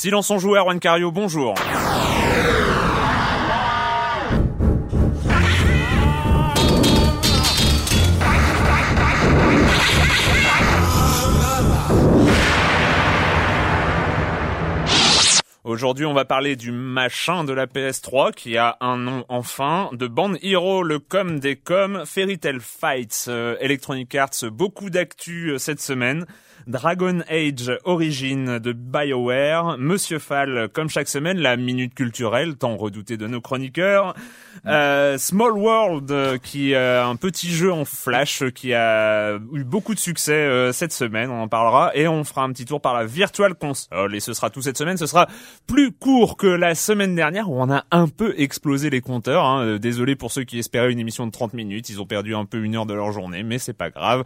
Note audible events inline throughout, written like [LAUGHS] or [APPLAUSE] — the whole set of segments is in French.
Silence en joueur, Juan Cario, bonjour. Aujourd'hui, on va parler du machin de la PS3 qui a un nom enfin, de Band Hero, le com des coms, Fairy Tail Fights, euh, Electronic Arts, beaucoup d'actu euh, cette semaine. Dragon Age Origin de BioWare, Monsieur Fall, comme chaque semaine, la minute culturelle, tant redoutée de nos chroniqueurs, euh, Small World, euh, qui est un petit jeu en flash qui a eu beaucoup de succès euh, cette semaine, on en parlera, et on fera un petit tour par la Virtual Console, et ce sera tout cette semaine, ce sera plus court que la semaine dernière où on a un peu explosé les compteurs, hein. désolé pour ceux qui espéraient une émission de 30 minutes, ils ont perdu un peu une heure de leur journée, mais c'est pas grave.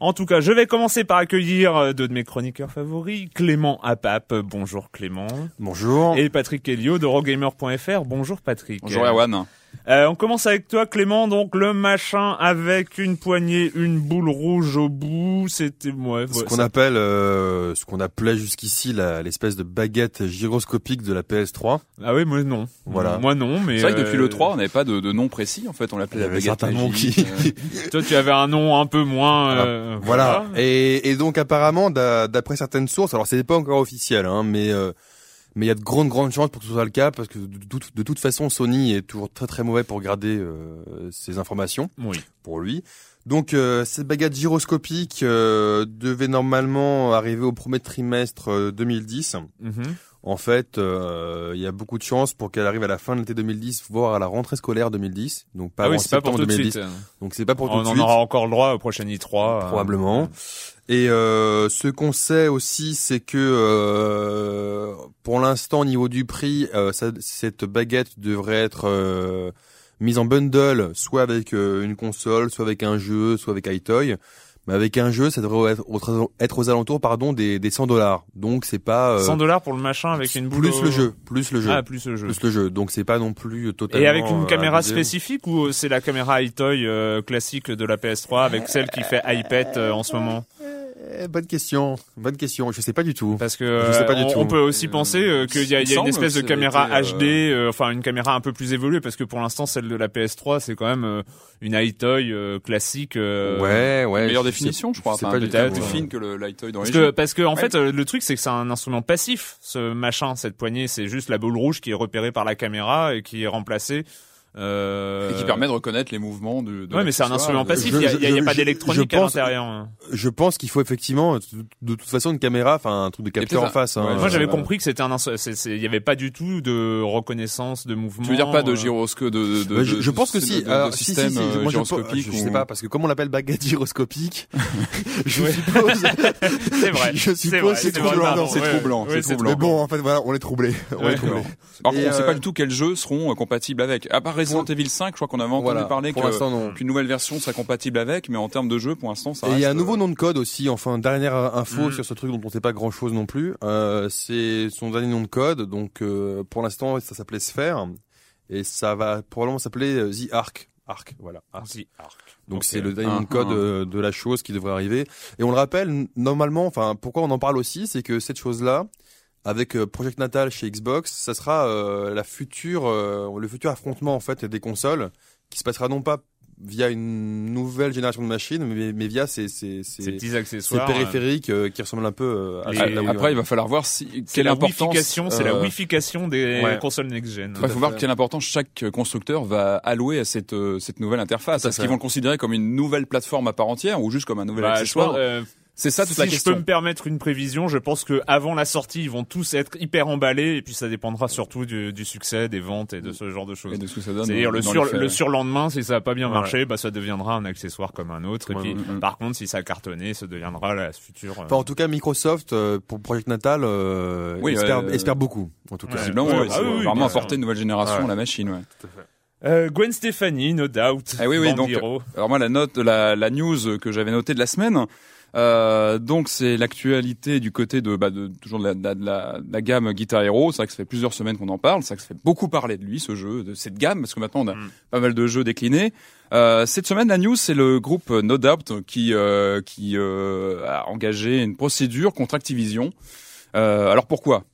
En tout cas, je vais commencer par accueillir deux de mes chroniqueurs favoris, Clément Apap. Bonjour Clément. Bonjour. Et Patrick Helio de Rogamer.fr. Bonjour Patrick. Bonjour Erwan. Euh, on commence avec toi Clément, donc le machin avec une poignée, une boule rouge au bout, c'était ouais, ce qu'on appelle, euh, ce qu'on appelait jusqu'ici l'espèce de baguette gyroscopique de la PS3. Ah oui, moi non. Voilà. Moi non, mais c'est vrai que depuis le 3, on n'avait pas de, de, nom précis en fait, on l'appelait la baguette magique. Qui... Euh... [LAUGHS] toi, tu avais un nom un peu moins. Euh, voilà. voilà. Et, et, donc apparemment, d'après certaines sources, alors c'est pas encore officiel, hein, mais mais il y a de grandes grandes chances pour que ce soit le cas parce que de, de, de toute façon Sony est toujours très très mauvais pour garder euh, ces informations oui. pour lui. Donc euh, cette baguette gyroscopique euh, devait normalement arriver au premier trimestre 2010. Mm -hmm. En fait, il y a beaucoup de chances pour qu'elle arrive à la fin de l'été 2010, voire à la rentrée scolaire 2010. Donc pas ah oui, en septembre pas pour 2010. Suite. Donc c'est pas pour on tout de en suite. aura encore le droit au prochain i3 probablement. Euh... Et euh, ce qu'on sait aussi, c'est que euh, pour l'instant, au niveau du prix, euh, ça, cette baguette devrait être euh, mise en bundle, soit avec euh, une console, soit avec un jeu, soit avec iToy. Mais avec un jeu, ça devrait être, être aux alentours, pardon, des, des 100 dollars. Donc c'est pas 100 dollars pour le machin avec une boule. Plus le jeu, plus le jeu. Ah, plus le jeu. Plus le jeu. Donc c'est pas non plus totalement. Et avec une caméra abusé. spécifique ou c'est la caméra iToy euh, classique de la PS3 avec celle qui fait iPad euh, en ce moment? Eh, bonne question, bonne question. Je sais pas du tout. Parce que Je sais pas du on, tout. on peut aussi penser euh, qu'il y a, il y a Il une espèce de caméra été, HD, euh, enfin une caméra un peu plus évoluée, parce que pour l'instant celle de la PS3 c'est quand même euh, une iToy euh, classique. euh, Ouais, ouais. meilleure définition, je crois. Enfin, pas du peut-être tout, plus fine que le Lightoy Parce d'origine. que, parce que en Ouais. fait, euh, le truc c'est que c'est un instrument passif, ce machin, cette poignée, c'est juste la boule rouge qui est repérée par la caméra et qui est remplacée. Euh... Et qui permet de reconnaître les mouvements de. de Ouais, mais c'est un instrument passif. Je- Il y a, je- il y a- il y a je- pas d'électronique à l'intérieur. hein. Je pense qu'il faut effectivement, de, toute façon, une caméra, enfin un truc de capteur en face. hein. ouais, Moi, j'avais compris que c'était un, il y avait pas du tout de reconnaissance de mouvement. Tu veux dire pas de euh, gyroscope de, de, je, de- je pense que si. Alors, si, si, système si, euh, moi, je, gyroscopique je, ou- sais pas parce que comme on l'appelle baguette gyroscopique, [LAUGHS] je suppose. [LAUGHS] C'est vrai. [LAUGHS] Je C'est suppose vrai, c'est c'est troublant. c'est troublant, c'est Mais bon, en fait, voilà, on est troublé. On est troublé. Par contre, Et, on sait pas du tout quels jeux seront compatibles avec. À part Resident Evil 5, je crois qu'on avait entendu Voilà, parler que- qu'une nouvelle version serait compatible avec, mais en termes de jeu, pour l'instant, ça Et il y a un nouveau euh, nom de code aussi, enfin dernière info Mm. sur ce truc dont on sait pas grand chose non plus. Euh, c'est son dernier nom de code, donc euh, pour l'instant ça s'appelait Sphere et ça va probablement s'appeler euh, The Arc. Arc, voilà. Arc. The Arc. Donc c'est le dernier nom de code euh, de la chose qui devrait arriver. Et on le rappelle, normalement, enfin pourquoi on en parle aussi, c'est que cette chose-là, avec euh, Project Natal chez Xbox, ça sera euh, la future, euh, le futur affrontement en fait des consoles, qui se passera non pas via une nouvelle génération de machines, mais, mais via ces, ces, Ces ces, petits ces accessoires. périphériques euh, qui ressemblent un peu euh, à de la Wii, Après, ouais. il va falloir voir si, C'est quelle la importance. c'est la euh, wification des ouais. consoles next-gen. Il faut à voir quelle importance chaque constructeur va allouer à cette, euh, cette nouvelle interface. À Est-ce qu'ils vont le considérer comme une nouvelle plateforme à part entière ou juste comme un nouvel Bah, je accessoire euh, C'est ça toute si la je question. peux me permettre une prévision, je pense que avant la sortie, ils vont tous être hyper emballés et puis ça dépendra surtout du, du succès, des ventes et de ce genre de choses. Et de ce que ça donne. C'est-à-dire le, sur, le surlendemain, si ça a pas bien Ouais. marché, bah ça deviendra un accessoire comme un autre. Et Ouais, puis, ouais, par contre, si ça a cartonné, ça deviendra la future. Enfin, en tout cas, Microsoft euh, pour Project Natal euh, Oui, espère, euh, espère beaucoup. En tout cas, Ouais. Visiblement, Ouais, ouais, bah ça oui, oui, vraiment apporter une nouvelle génération Ouais. à la machine. Ouais. euh, Gwen Stefani, no doubt. Ah oui, oui, donc. Alors moi, la note, la, la news que j'avais notée de la semaine, euh, donc c'est l'actualité du côté de, bah, de toujours de la, de la, de la, gamme Guitar Hero. C'est vrai que ça fait plusieurs semaines qu'on en parle. C'est vrai que ça fait beaucoup parler de lui, ce jeu, de cette gamme, parce que maintenant on a Mm. pas mal de jeux déclinés. Euh, cette semaine, la news, c'est le groupe No Doubt qui euh, qui euh, a engagé une procédure contre Activision. Euh, alors pourquoi?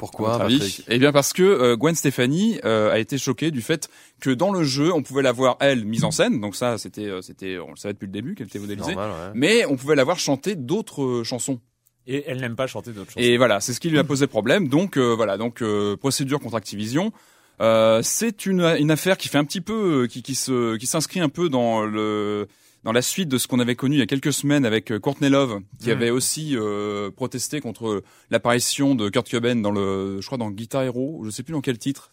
Pourquoi Patrick Eh bien parce que euh, Gwen Stefani euh, a été choquée du fait que dans le jeu, on pouvait la voir elle mise en scène. Donc ça, c'était euh, c'était on le savait depuis le début qu'elle était modélisée. Normal, ouais. Mais on pouvait la voir chanter d'autres euh, chansons. Et elle n'aime pas chanter d'autres choses. Et voilà, c'est ce qui lui a posé problème. Donc euh, voilà, donc euh, procédure contre Activision. Euh, c'est une, une affaire qui fait un petit peu, qui, qui se, qui s'inscrit un peu dans le, dans la suite de ce qu'on avait connu il y a quelques semaines avec euh, Courtney Love, qui avait aussi euh, protesté contre l'apparition de Kurt Cobain dans le, je crois dans Guitar Hero, je sais plus dans quel titre.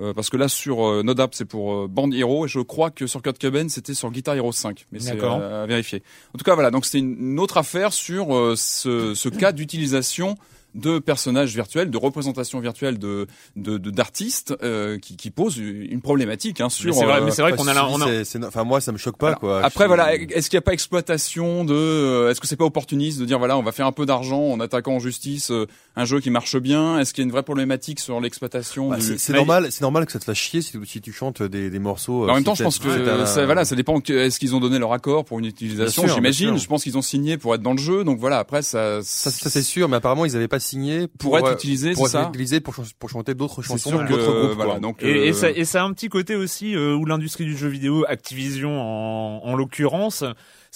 Euh, parce que là sur euh, No c'est pour euh, Band Hero et je crois que sur Kurt Cobain c'était sur Guitar Hero 5 mais c'est D'accord. euh, à vérifier. En tout cas voilà donc c'était une, autre affaire sur euh, ce, ce cas d'utilisation de personnages virtuels, de représentations virtuelles de de de- d'artistes euh, qui, qui posent une problématique hein, sur. C'est vrai, euh, mais c'est vrai qu'on a, on a, enfin moi ça me choque pas alors, quoi. Après voilà, est-ce qu'il n'y a pas exploitation de, euh, est-ce que c'est pas opportuniste de dire voilà on va faire un peu d'argent en attaquant en justice euh, un jeu qui marche bien Est-ce qu'il y a une vraie problématique sur l'exploitation Bah, du... c'est normal, c'est normal que ça te fasse chier si tu, si tu chantes des, des morceaux. euh, Mais en même temps, je pense que un- ça, voilà, ça dépend. Est-ce qu'ils ont donné leur accord pour une utilisation J'imagine. Je pense qu'ils ont signé pour être dans le jeu. Donc voilà. Après, ça, Ça, ça c'est sûr, mais apparemment ils avaient pas signé pour, pour être euh, utilisé, pour être ça. utilisé pour, chan- pour chanter d'autres chansons d'autres groupes. voilà. quoi. Donc Et, et euh, ça, et ça a un petit côté aussi euh, où l'industrie du jeu vidéo, Activision en, en l'occurrence,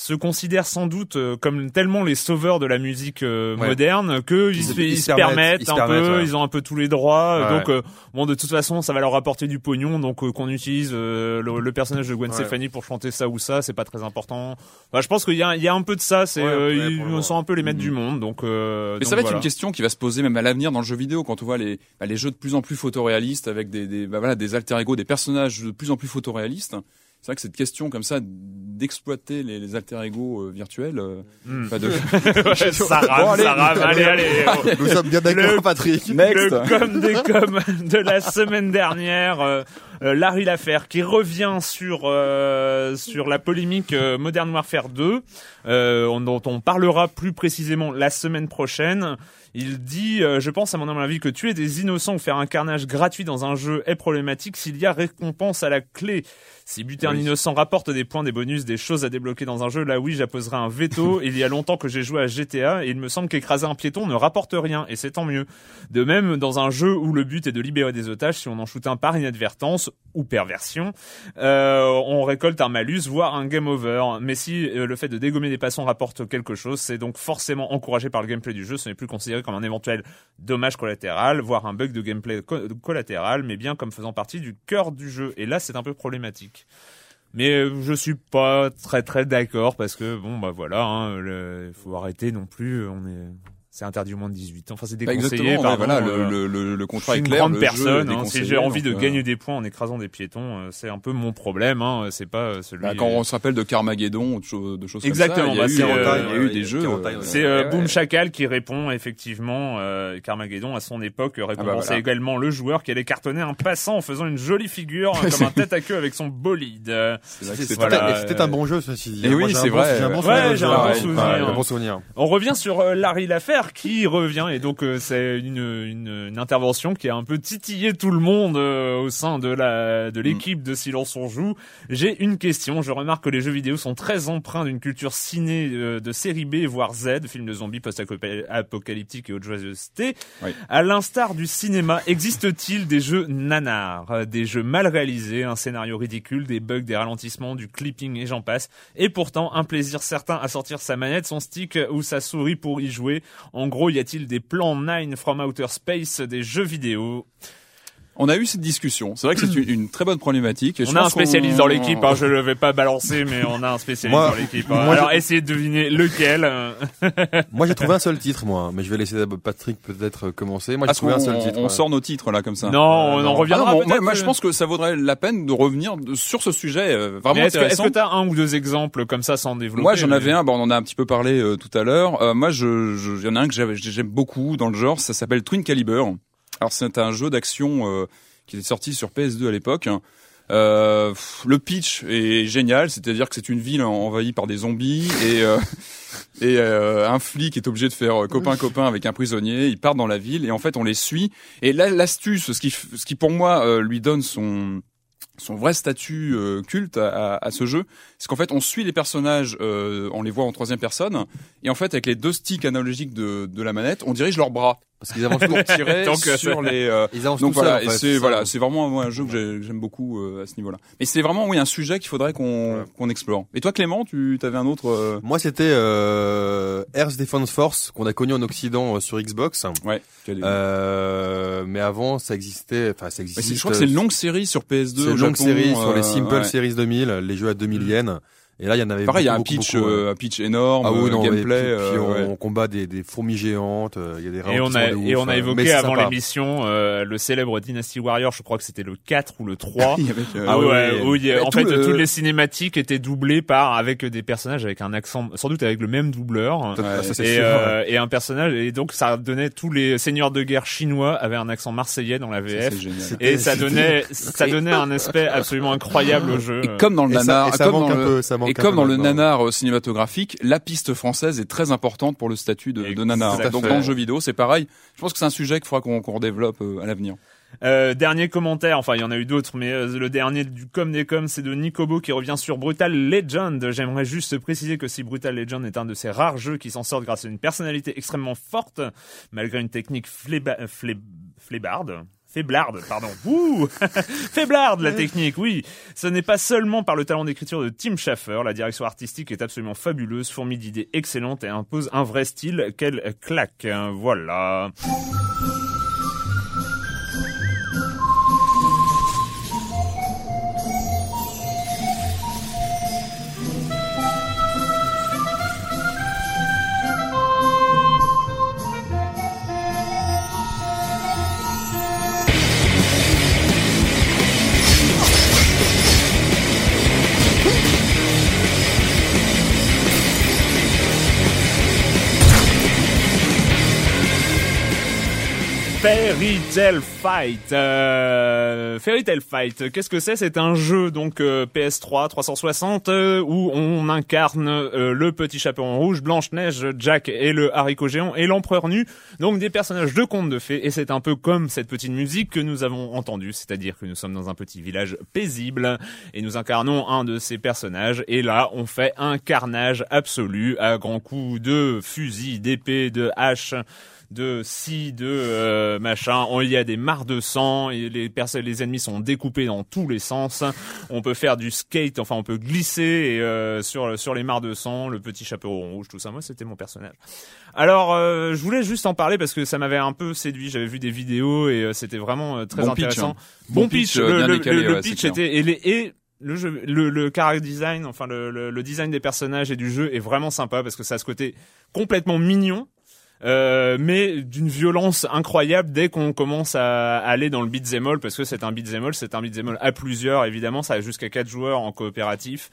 se considère sans doute euh, comme tellement les sauveurs de la musique euh, Ouais. moderne que ils, Ils se, ils permettent, permettent ils se un permettent, peu, ouais. ils ont un peu tous les droits. Ouais, donc euh, bon, de toute façon, ça va leur apporter du pognon. Donc euh, qu'on utilise euh, le, le personnage de Gwen Ouais. Stefani pour chanter ça ou ça, c'est pas très important. Bah, je pense qu'il y a, il y a un peu de ça. C'est Ouais, euh, ouais, ils sont un peu les maîtres du monde. Donc, euh, Mais donc ça va être une question qui va se poser même à l'avenir dans le jeu vidéo quand on voit les, bah, les jeux de plus en plus photoréalistes avec des, des, bah, voilà, des alter ego, des personnages de plus en plus photoréalistes. C'est vrai que cette question comme ça d'exploiter les, les alter ego euh, virtuels, euh, Hmm. pas de... [LAUGHS] Ouais, [LAUGHS] ça rame, Bon, allez, ça rame. [LAUGHS] Allez, allez. oh. Nous sommes bien d'accord, Patrick. Next. Le com des com de la semaine dernière, euh, euh, Larry Lafer qui revient sur euh, sur la polémique euh, Modern Warfare 2, euh, on- dont on parlera plus précisément la semaine prochaine. Il dit, euh, je pense à mon avis, que tuer des innocents ou faire un carnage gratuit dans un jeu est problématique s'il y a récompense à la clé. Si buter un innocent rapporte des points, des bonus, des choses à débloquer dans un jeu, là oui, j'apposerai un veto. [LAUGHS] il y a longtemps que j'ai joué à GTA et il me semble qu'écraser un piéton ne rapporte rien et c'est tant mieux. De même, dans un jeu où le but est de libérer des otages, si on en shoot un par inadvertance ou perversion, euh, on récolte un malus, voire un game over. Mais si euh, le fait de dégommer des passants rapporte quelque chose, c'est donc forcément encouragé par le gameplay du jeu. Ce n'est plus considéré comme un éventuel dommage collatéral, voire un bug de gameplay co- collatéral, mais bien comme faisant partie du cœur du jeu. Et là, c'est un peu problématique. Mais euh, je suis pas très très d'accord parce que bon bah voilà, hein, le- faut arrêter non plus. On est c'est interdit au moins de 18 ans. Enfin, c'est Bah, déconseillé. exactement. pardon, voilà, euh, le, le, le, contrat est une clair. grande le jeu est personne. hein. Si j'ai envie de donc, euh, gagner des points en écrasant des piétons, euh, c'est un peu mon problème. Hein. C'est pas euh, celui. bah, quand on se rappelle de Carmageddon ou de, choses- de choses Exactement, comme ça, bah, il y c'est, a eu, euh, il y a eu des jeux. C'est euh, ouais, Boom. Chacal qui répond effectivement. Euh, Carmageddon à son époque récompensait Ah bah voilà. également le joueur qui allait cartonner un passant en faisant une jolie figure euh, comme un tête à queue avec son bolide. C'est vrai que C'était un bon jeu, ceci dit. Et Moi, oui, j'ai un c'est vrai. J'ai un bon Ouais, souvenir de j'ai ce un jeu. bon Ouais, souvenir. ouais, un bon souvenir. On revient sur Larry L'affaire qui revient et donc euh, c'est une, une, une intervention qui a un peu titillé tout le monde euh, au sein de la de l'équipe de Silence on joue. J'ai une question. Je remarque que les jeux vidéo sont très empreints d'une culture ciné euh, de série B voire Z, films de zombies post-apocalyptiques et autres joyeusetés. Oui. À l'instar du cinéma, existe-t-il des jeux nanars, euh, des jeux mal réalisés, un scénario ridicule, des bugs, des ralentissements, du clipping et j'en passe, et pourtant un plaisir certain à sortir sa manette, son stick ou sa souris pour y jouer. En gros, y a-t-il des plans Nine from Outer Space des jeux vidéo? On a eu cette discussion. C'est vrai que c'est [CLEARS THROAT] une, une très bonne problématique. Et je On a un spécialiste dans l'équipe, hein, je ne vais pas balancer, mais on a un spécialiste Moi- dans l'équipe. hein. moi, Alors essayez de deviner lequel. euh. [LAUGHS] Moi, j'ai trouvé un seul titre, moi, mais je vais laisser Patrick peut-être commencer. Moi, j'ai Parce trouvé un seul titre. on ouais. sort nos titres là comme ça. Non, on en non. reviendra Ah non, bon, peut-être. moi, moi, je euh. pense que ça vaudrait la peine de revenir sur ce sujet euh, vraiment est-ce que est-ce intéressant. que t'as un ou deux exemples comme ça sans développer Moi, j'en mais- avais un. Bon, on en a un petit peu parlé euh, tout à l'heure. Euh, moi, je, je, il y en a un que j'aime beaucoup dans le genre. Ça s'appelle Twin Caliber. Alors, c'est un jeu d'action euh, qui était sorti sur PS2 à l'époque. Euh, pff, le pitch est génial, c'est-à-dire que c'est une ville envahie par des zombies et euh, [LAUGHS] et euh, un flic est obligé de faire copain copain avec un prisonnier. Ils partent dans la ville et en fait on les suit. Et là, l'astuce, ce qui ce qui pour moi euh, lui donne son son vrai statut euh, culte à, à- à ce jeu, c'est qu'en fait on suit les personnages, euh, on les voit en troisième personne, et en fait avec les deux sticks analogiques de, de la manette, on dirige leurs bras Parce qu'ils avancent pour tirer Donc, euh, sur les. euh, Ils avancent donc tout voilà, en fait, c'est voilà, c'est vraiment moi, un jeu que j'ai- j'aime beaucoup euh, à ce niveau-là. Mais c'est vraiment oui un sujet qu'il faudrait qu'on Ouais. qu'on explore. Et toi Clément, tu avais un autre euh, Moi, c'était euh, Air Defense Force qu'on a connu en Occident euh, sur Xbox. Ouais. Euh, mais avant, ça existait. Enfin, ça Ouais, c'est- je crois que c'est une longue série sur PS2. C'est une longue Japon, série sur euh, les Simple ouais. Series 2000, les jeux à 2000 Mm. yens. Et là, il y en avait. Pareil, il y a un beaucoup, pitch, beaucoup, euh, un pitch énorme, Ah oui, euh, non, puis, gameplay. puis euh, on, ouais. on combat des, des fourmis géantes. euh, Il y a des Et on a, et ouf, on a évoqué avant l'émission euh, le célèbre Dynasty Warrior, je crois que c'était le 4 ou le 3. [LAUGHS] Il y avait, euh, Ah ouais, où il en tout fait, le- toutes les cinématiques étaient doublées par avec des personnages avec un accent, sans doute avec le même doubleur. Ça, Ouais. ça, c'est Et, sûr. euh, et un personnage, et donc ça donnait tous les seigneurs de guerre chinois avaient un accent marseillais dans la VF. c'est génial. C'était- Et ça donnait, [LAUGHS] ça donnait un aspect absolument incroyable au jeu. Et comme dans le nanar, ça comme manque dans un le- peu, ça manque Et comme dans le nanar euh, cinématographique, la piste française est très importante pour le statut de, de nanar. Donc dans le jeu vidéo, c'est pareil. Je pense que c'est un sujet qu'il faudra qu'on qu'on redéveloppe euh, à l'avenir. Euh, dernier commentaire, enfin il y en a eu d'autres, mais euh, le dernier du com des com, c'est de Nicobo qui revient sur Brutal Legend. J'aimerais juste préciser que si Brutal Legend est un de ces rares jeux qui s'en sortent grâce à une personnalité extrêmement forte, malgré une technique fléba, flé- flébarde. Faiblarde, pardon. Ouh [LAUGHS] Faiblarde, la technique, oui. Ce n'est pas seulement par le talent d'écriture de Tim Schafer. La direction artistique est absolument fabuleuse, fourmille d'idées excellentes et impose un vrai style. Quelle claque. Voilà. Fairy Tail Fight. Euh, Fairy Tail Fight, qu'est-ce que c'est? C'est un jeu donc euh, PS3 360 euh, où on incarne euh, le petit chaperon rouge, Blanche-Neige, Jack et le haricot géant et l'empereur nu. Donc des personnages de contes de fées et c'est un peu comme cette petite musique que nous avons entendue, c'est-à-dire que nous sommes dans un petit village paisible et nous incarnons un de ces personnages et là on fait un carnage absolu à grands coups de fusil, d'épée, de hache de scie, de euh, machin. On- Il y a des mares de sang et les personnes, les ennemis sont découpés dans tous les sens. On peut faire du skate, enfin on peut glisser et, euh, sur sur les mares de sang, le petit chaperon rouge, tout ça. Moi, c'était mon personnage. Alors, euh, je voulais juste en parler parce que ça m'avait un peu séduit. J'avais vu des vidéos et euh, c'était vraiment euh, très Bon pitch, intéressant. hein. Bon, Bon pitch, pitch, le, bien le- décalé, le- le ouais, c'est pitch était et, les- et le jeu, le, le character design, enfin le, le, le design des personnages et du jeu est vraiment sympa parce que ça a ce côté complètement mignon Euh, mais d'une violence incroyable dès qu'on commence à aller dans le beat'em all parce que c'est un beat'em all, c'est un beat'em all à plusieurs évidemment, ça a jusqu'à quatre joueurs en coopératif.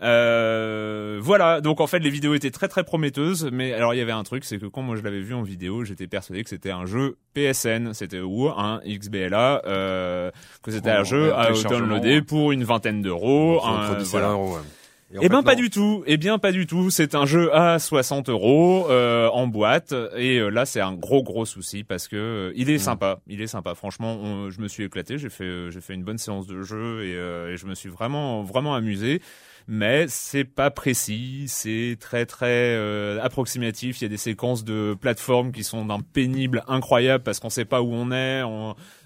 Euh, voilà, donc en fait les vidéos étaient très très prometteuses, mais alors il y avait un truc, c'est que quand moi je l'avais vu en vidéo, j'étais persuadé que c'était un jeu PSN, c'était ou un XBLA, euh, que c'était un jeu à downloader pour une vingtaine d'euros. Voilà. Et, eh ben pas du tout. Eh bien pas du tout. C'est un jeu à 60 euros euh, en boîte. Et euh, là c'est un gros gros souci parce que euh, il est mm. sympa. Il est sympa. Franchement, je me suis éclaté. J'ai fait j'ai fait une bonne séance de jeu et, et je me suis vraiment vraiment amusé mais c'est pas précis, c'est très très euh, approximatif. Il y a des séquences de plateformes qui sont d'un pénible incroyable parce qu'on sait pas où on est,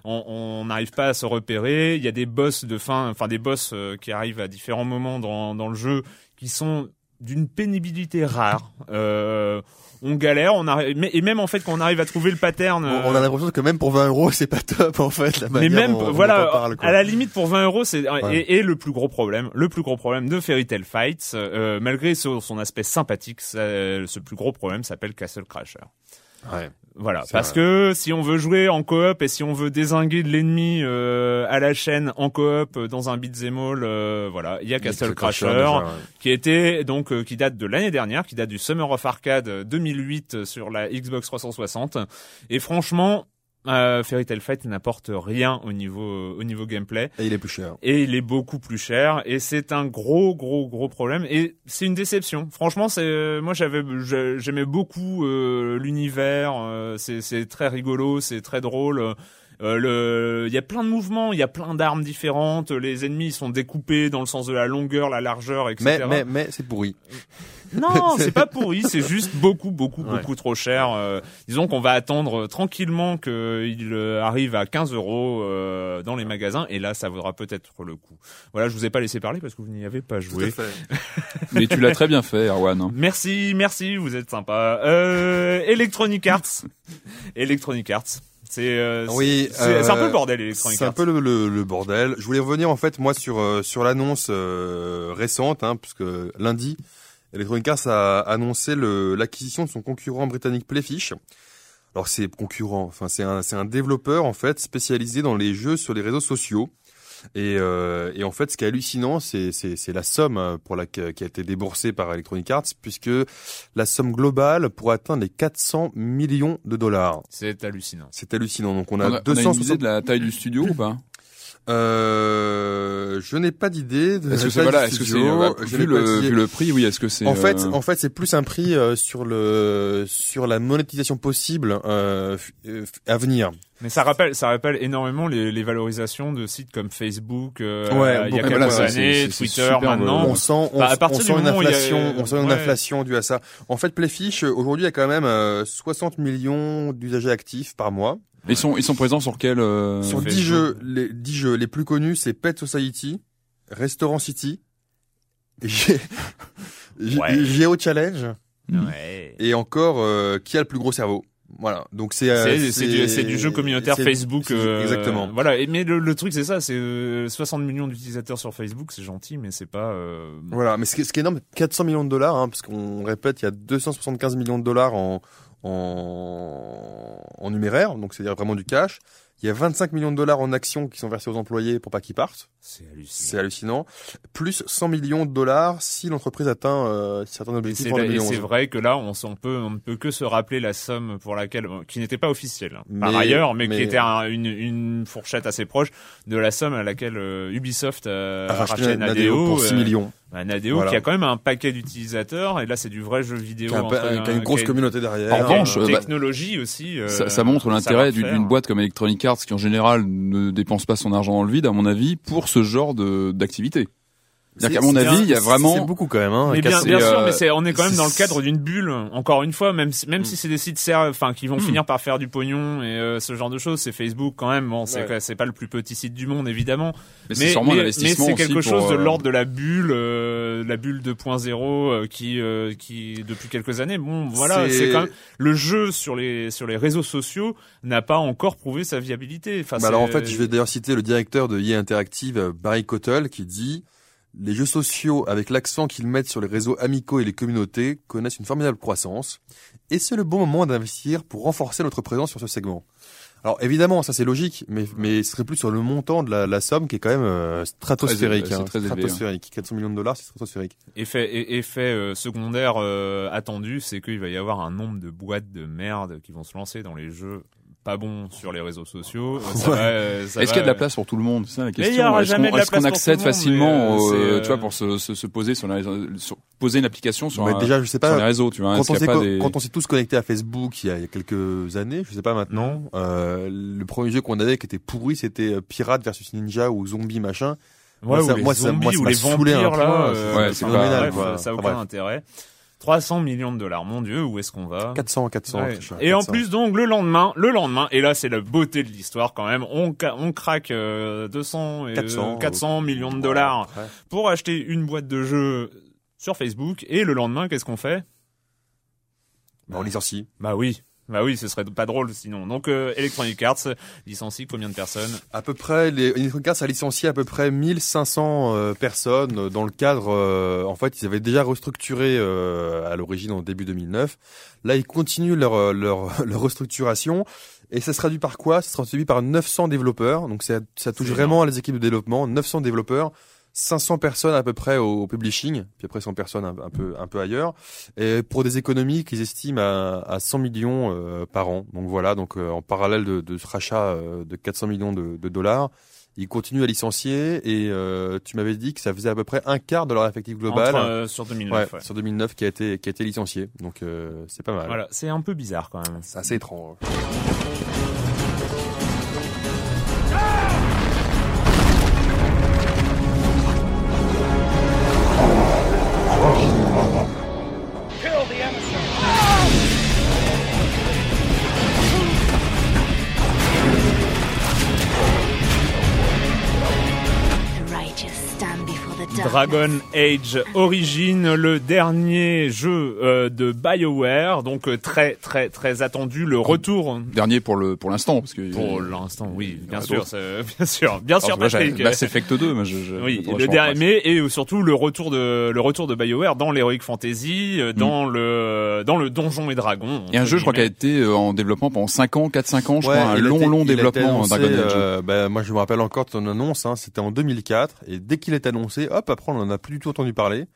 on n'arrive pas à se repérer. Il y a des boss de fin, enfin des boss euh, qui arrivent à différents moments dans, dans le jeu qui sont d'une pénibilité rare. Euh, on galère, on arrive, et même en fait quand on arrive à trouver le pattern. On, a euh, l'impression que même pour 20 euros c'est pas top en fait. La mais même voilà, à la limite pour 20 euros c'est et, le plus gros problème, le plus gros problème de Fairy Tail Fights, euh, malgré son, aspect sympathique, ce plus gros problème s'appelle Castle Crasher. Ouais. Voilà, parce que si on veut jouer en coop et si on veut désinguer de l'ennemi euh, à la chaîne en coop euh, dans un beat'em all, euh, voilà, il y a Castle Crasher, qui était donc qui date de l'année dernière, qui date du Summer of Arcade 2008 sur la Xbox 360 et franchement, euh, Fairy Tail Fight n'apporte rien au niveau au niveau gameplay. Et il est plus cher. Et il est beaucoup plus cher. Et c'est un gros gros gros problème. Et c'est une déception. Franchement, c'est euh, moi j'avais j'aimais beaucoup euh, l'univers. Euh, c'est c'est très rigolo, c'est très drôle. Euh, il y a plein de mouvements, il y a plein d'armes différentes. Les ennemis sont découpés dans le sens de la longueur, la largeur, etc. Mais mais mais c'est pourri. Non, [LAUGHS] c'est pas pourri, c'est juste beaucoup, beaucoup, beaucoup trop cher. Euh, disons qu'on va attendre tranquillement qu'il euh, arrive à 15 euros euh, dans les magasins, et là, ça vaudra peut-être le coup. Voilà, je vous ai pas laissé parler parce que vous n'y avez pas joué. [LAUGHS] Mais tu l'as très bien fait, Erwan. Hein. Merci, merci, vous êtes sympa. Euh, Electronic Arts, Electronic Arts. C'est oui, c'est un peu le bordel Electronic Arts. C'est un peu le, le, bordel. Je voulais revenir en fait moi sur sur l'annonce récente, hein, puisque lundi Electronic Arts a annoncé l'acquisition de son concurrent britannique Playfish. Alors c'est concurrent, enfin c'est un, un développeur en fait spécialisé dans les jeux sur les réseaux sociaux. Et, euh, et en fait, ce qui est hallucinant, c'est la somme euh, pour la, qui a été déboursée par Electronic Arts, puisque la somme globale pourrait atteindre les 400 millions de dollars. C'est hallucinant. C'est hallucinant. Donc on a, on a 260... de la taille du studio ou pas? Euh, je n'ai pas d'idée. Est-ce que c'est voilà, est-ce que c'est euh, vu, le, vu le prix, oui, est-ce que c'est En fait, euh, en fait, c'est plus un prix euh, sur le sur la monétisation possible euh, à venir. Mais ça rappelle, ça rappelle énormément les, les valorisations de sites comme Facebook ouais, il y a quelques années, Twitter maintenant. On sent, on, bah, on sent une inflation, on sent une inflation due à ça. En fait, Playfish aujourd'hui il y a quand même 60 millions d'usagers actifs par mois. Ils sont ils sont présents sur quel euh... Sur 10 jeux, les 10 jeux les plus connus, c'est Pet Society, Restaurant City, [LAUGHS] Geo Challenge. Ouais. Et encore euh, qui a le plus gros cerveau voilà, donc c'est euh, c'est du, du, jeu communautaire Facebook. Euh, exactement. Voilà, et, mais le, le truc c'est ça, c'est 60 euh, millions d'utilisateurs sur Facebook, c'est gentil, mais c'est pas. Euh... Voilà, mais ce qui, ce qui est énorme, 400 millions de dollars, hein, parce qu'on répète, il y a 275 millions de dollars en en, en numéraire, donc c'est-à-dire vraiment du cash. Il y a 25 millions de dollars en actions qui sont versés aux employés pour pas qu'ils partent. C'est hallucinant. C'est hallucinant. Plus 100 millions de dollars si l'entreprise atteint euh, certains objectifs C'est vrai que là, on, on peut on ne peut que se rappeler la somme pour laquelle qui n'était pas officielle hein, par ailleurs, mais, qui était une, une fourchette assez proche de la somme à laquelle euh, Ubisoft a, racheté Nadeo, pour 6 euh, millions. Bah, Nadeo qui a quand même un paquet d'utilisateurs et là c'est du vrai jeu vidéo qui a, une grosse communauté derrière. en revanche bah, technologie aussi euh, ça, ça, montre l'intérêt d'une boîte comme Electronic Arts qui en général ne dépense pas son argent dans le vide à mon avis pour ce genre de d'activité c'est-à-dire qu'à mon avis, il y a vraiment c'est beaucoup quand même. Hein, mais bien, bien sûr, mais c'est on est quand même dans le cadre d'une bulle. Encore une fois, même si, même si mm. c'est des sites enfin qui vont mm. finir par faire du pognon et euh, ce genre de choses, c'est Facebook quand même. Bon, c'est c'est pas le plus petit site du monde évidemment, mais mais, mais, c'est quelque chose de euh, l'ordre de la bulle, euh, la bulle 2.0 qui qui depuis quelques années. Bon, voilà, c'est quand même le jeu sur les sur les réseaux sociaux n'a pas encore prouvé sa viabilité. Enfin, bah alors en fait, je vais d'ailleurs citer le directeur de EA Interactive, Barry Cottle, qui dit Les jeux sociaux, avec l'accent qu'ils mettent sur les réseaux amicaux et les communautés, connaissent une formidable croissance, et c'est le bon moment d'investir pour renforcer notre présence sur ce segment. Alors évidemment, ça c'est logique, mais mais ce serait plus sur le montant de la, la somme qui est quand même euh, stratosphérique. Très- c'est hein, très élevé, stratosphérique. 400 millions de dollars, c'est stratosphérique. Effet, effet euh, secondaire euh, attendu, c'est qu'il va y avoir un nombre de boîtes de merde qui vont se lancer dans les jeux pas bons sur les réseaux sociaux. Euh, ça Ouais. va, euh, ça Est-ce qu'il y a de la place pour tout le monde? C'est ça la il y question. aura Est-ce jamais qu'on de la est-ce qu'on place pour accède tout monde, facilement, euh, euh, euh, tu vois, pour se, se, se poser sur, les, sur poser une application sur, Mais un- déjà, je sais sur les pas. réseaux, tu vois. Quand Est-ce on, s'est pas co- des- quand on s'est tous connectés à Facebook il y a, il y a quelques années, je sais pas maintenant, euh, le premier jeu qu'on avait qui était pourri, c'était euh, Pirate versus Ninja ou Zombie machin. Ouais, Moi, ça- ou les moi, ça- moi, ça ou les saoulé à un vampires là, point, euh, enfin, c'est phénoménal, ça a aucun intérêt. 300 millions de dollars, mon dieu, où est-ce qu'on va 400, 400. Ouais. très cher, Et en 400. plus donc le lendemain, le lendemain, et là c'est la beauté de l'histoire quand même, on, ca- on craque euh, 200 et 400, 400 millions de dollars ouais. pour acheter une boîte de jeux sur Facebook et le lendemain qu'est-ce qu'on fait? Bah, on licencie. Bah oui, bah oui, ce serait pas drôle sinon. Donc euh, Electronic Arts licencie combien de personnes? À peu près, les Electronic Arts a licencié à peu près 1500 euh, personnes euh, dans le cadre. euh, en fait, ils avaient déjà restructuré euh, à l'origine en début 2009. Là, ils continuent leur euh, leur, [LAUGHS] leur restructuration. Et ça se traduit par quoi? Ça se traduit par 900 développeurs. Donc ça, ça touche vraiment les équipes de développement. 900 développeurs. 500 personnes à peu près au, au publishing, puis après 100 personnes un, un peu un peu ailleurs, et pour des économies qu'ils estiment à, à 100 millions euh, par an. Donc voilà, donc euh, en parallèle de, de ce rachat euh, de 400 millions de, de dollars, ils continuent à licencier et euh, tu m'avais dit que ça faisait à peu près un quart de leur effectif global Entre, euh, sur 2009 ouais, ouais. sur 2009 qui a été qui a été licencié. Donc euh, c'est pas mal. Voilà, c'est un peu bizarre quand même. C'est assez étrange. Dragon Age Origin, le dernier jeu euh, de BioWare, donc euh, très très très attendu, le retour Dernier pour le pour l'instant parce que pour l'instant, oui, [LAUGHS] bien sûr, bien sûr, bien sûr, Patrick. Mass Effect 2, moi je, je Oui, le dernier, mais et surtout le retour de le retour de BioWare dans l'Heroic Fantasy, euh, dans le dans le Donjon et Dragon. Et un jeu, je crois, qui a été en développement pendant 5 ans, 4-5 ans, je Ouais, crois, un long, long développement annoncé, Dragon Age. euh, bah, moi, je me rappelle encore de ton annonce. Hein, c'était en 2004, et dès qu'il est annoncé, hop, après on en a plus du tout entendu parler.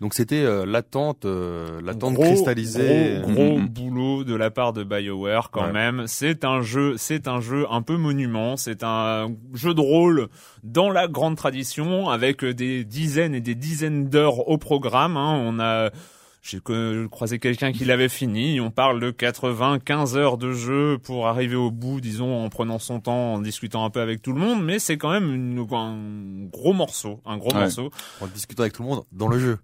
Donc c'était euh, l'attente, euh, l'attente cristallisée. Gros, gros Mhm. boulot de la part de BioWare quand Ouais. même. C'est un jeu, c'est un jeu un peu monument. C'est un jeu de rôle dans la grande tradition avec des dizaines et des dizaines d'heures au programme. hein. On a j'ai que- croisé quelqu'un qui l'avait fini. On parle de 95 heures de jeu pour arriver au bout, disons, en prenant son temps, en discutant un peu avec tout le monde. Mais c'est quand même une- un gros morceau, un gros Ouais. morceau. En discutant avec tout le monde dans le jeu.